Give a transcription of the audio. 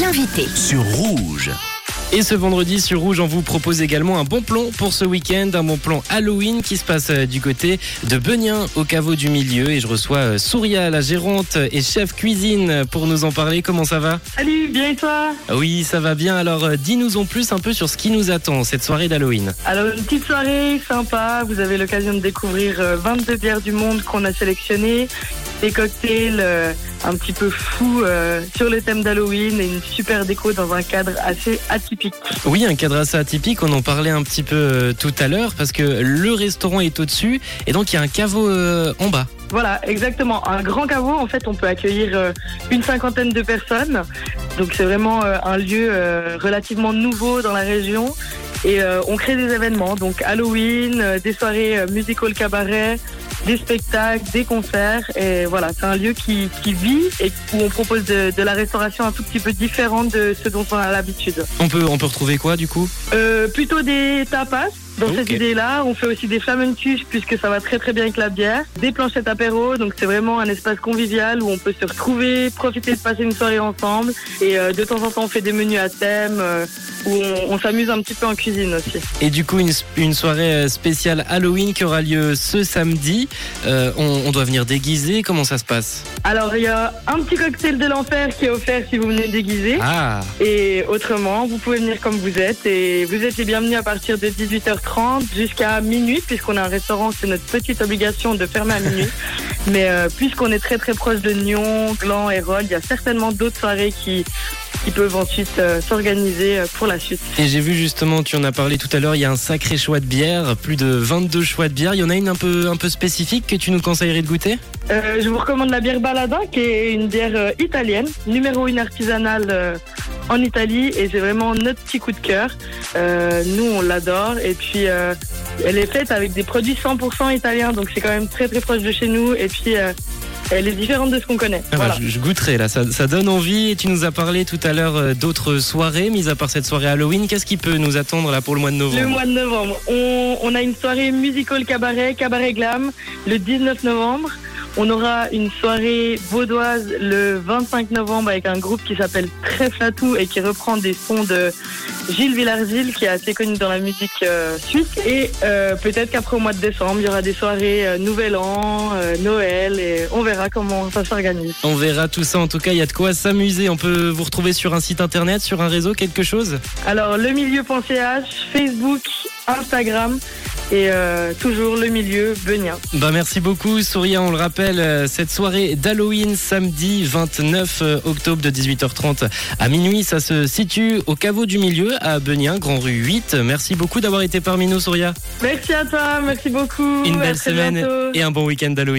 L'invité. sur Rouge. Et ce vendredi sur Rouge, on vous propose également un bon plan pour ce week-end, un bon plan Halloween qui se passe euh, du côté de Benien au caveau du milieu. Et je reçois euh, Souria, la gérante et chef cuisine, pour nous en parler. Comment ça va? Salut, bien et toi? Oui, ça va bien. Alors, euh, dis-nous en plus un peu sur ce qui nous attend cette soirée d'Halloween. Alors une petite soirée sympa, vous avez l'occasion de découvrir euh, 22 bières du monde qu'on a sélectionnées, des cocktails euh, un petit peu fous euh, sur le thème d'Halloween et une super déco dans un cadre assez atypique. Oui, un cadre assez atypique. On en parlait un petit peu euh, tout à l'heure parce que le restaurant est au-dessus et donc il y a un caveau en bas. Voilà, exactement. Un grand caveau, en fait, on peut accueillir une cinquantaine de personnes. Donc c'est vraiment un lieu relativement nouveau dans la région. Et on crée des événements, donc Halloween, des soirées musical cabaret, des spectacles, des concerts. Et voilà, c'est un lieu qui, qui vit et où on propose de, de la restauration un tout petit peu différente de ce dont on a l'habitude. On peut, on peut retrouver quoi du coup? Euh, plutôt des tapas. Dans cette idée-là, on fait aussi des flamencuches puisque ça va très très bien avec la bière. Des planchettes apéro, donc c'est vraiment un espace convivial où on peut se retrouver, profiter de passer une soirée ensemble. Et euh, de temps en temps, on fait des menus à thème euh, où on, on s'amuse un petit peu en cuisine aussi. Et du coup, une, une soirée euh, spéciale Halloween qui aura lieu ce samedi. Euh, on, on doit venir déguiser. Comment ça se passe? Alors il y a un petit cocktail de l'enfer qui est offert si vous venez déguiser. Ah, Et autrement, vous pouvez venir comme vous êtes et vous êtes les bienvenus à partir de 18h30 jusqu'à minuit puisqu'on a un restaurant, c'est notre petite obligation de fermer à minuit. Mais euh, puisqu'on est très très proche de Nyon, Gland et Rhodes, il y a certainement d'autres soirées qui, qui peuvent ensuite euh, s'organiser euh, pour la suite. et j'ai vu justement, tu en as parlé tout à l'heure, il y a un sacré choix de bière, plus de 22 choix de bière. Il y en a une un peu, un peu spécifique que tu nous conseillerais de goûter? Euh, je vous recommande la bière Baladin qui est une bière italienne, numéro une artisanale en Italie et c'est vraiment notre petit coup de cœur. Euh, nous on l'adore et puis euh, elle est faite avec des produits 100% italiens donc c'est quand même très très proche de chez nous et puis euh, elle est différente de ce qu'on connaît. Ah bah, je, je goûterai là, ça, ça donne envie. Et tu nous as parlé tout à l'heure d'autres soirées, mis à part cette soirée Halloween. Qu'est-ce qui peut nous attendre là pour le mois de novembre? Le mois de novembre, on, on a une soirée musical cabaret, cabaret glam, le 19 novembre. On aura une soirée vaudoise le 25 novembre avec un groupe qui s'appelle Trèflatou et qui reprend des sons de Gilles Villarsil qui est assez connu dans la musique euh, suisse. Et euh, peut-être qu'après au mois de décembre, il y aura des soirées euh, Nouvel An, Noël et on verra comment ça s'organise. On verra tout ça. En tout cas, il y a de quoi s'amuser. On peut vous retrouver sur un site internet, sur un réseau, quelque chose? Alors le milieu.ch, Facebook, Instagram et euh, toujours le milieu Benien. Bah merci beaucoup Souria, on le rappelle, euh, cette soirée d'Halloween samedi 29 euh, octobre de 18h30 à minuit, ça se situe au caveau du milieu à Benien, Grand Rue 8. Merci beaucoup d'avoir été parmi nous Souria. Merci à toi, merci beaucoup. Une belle semaine bientôt. et un bon week-end d'Halloween.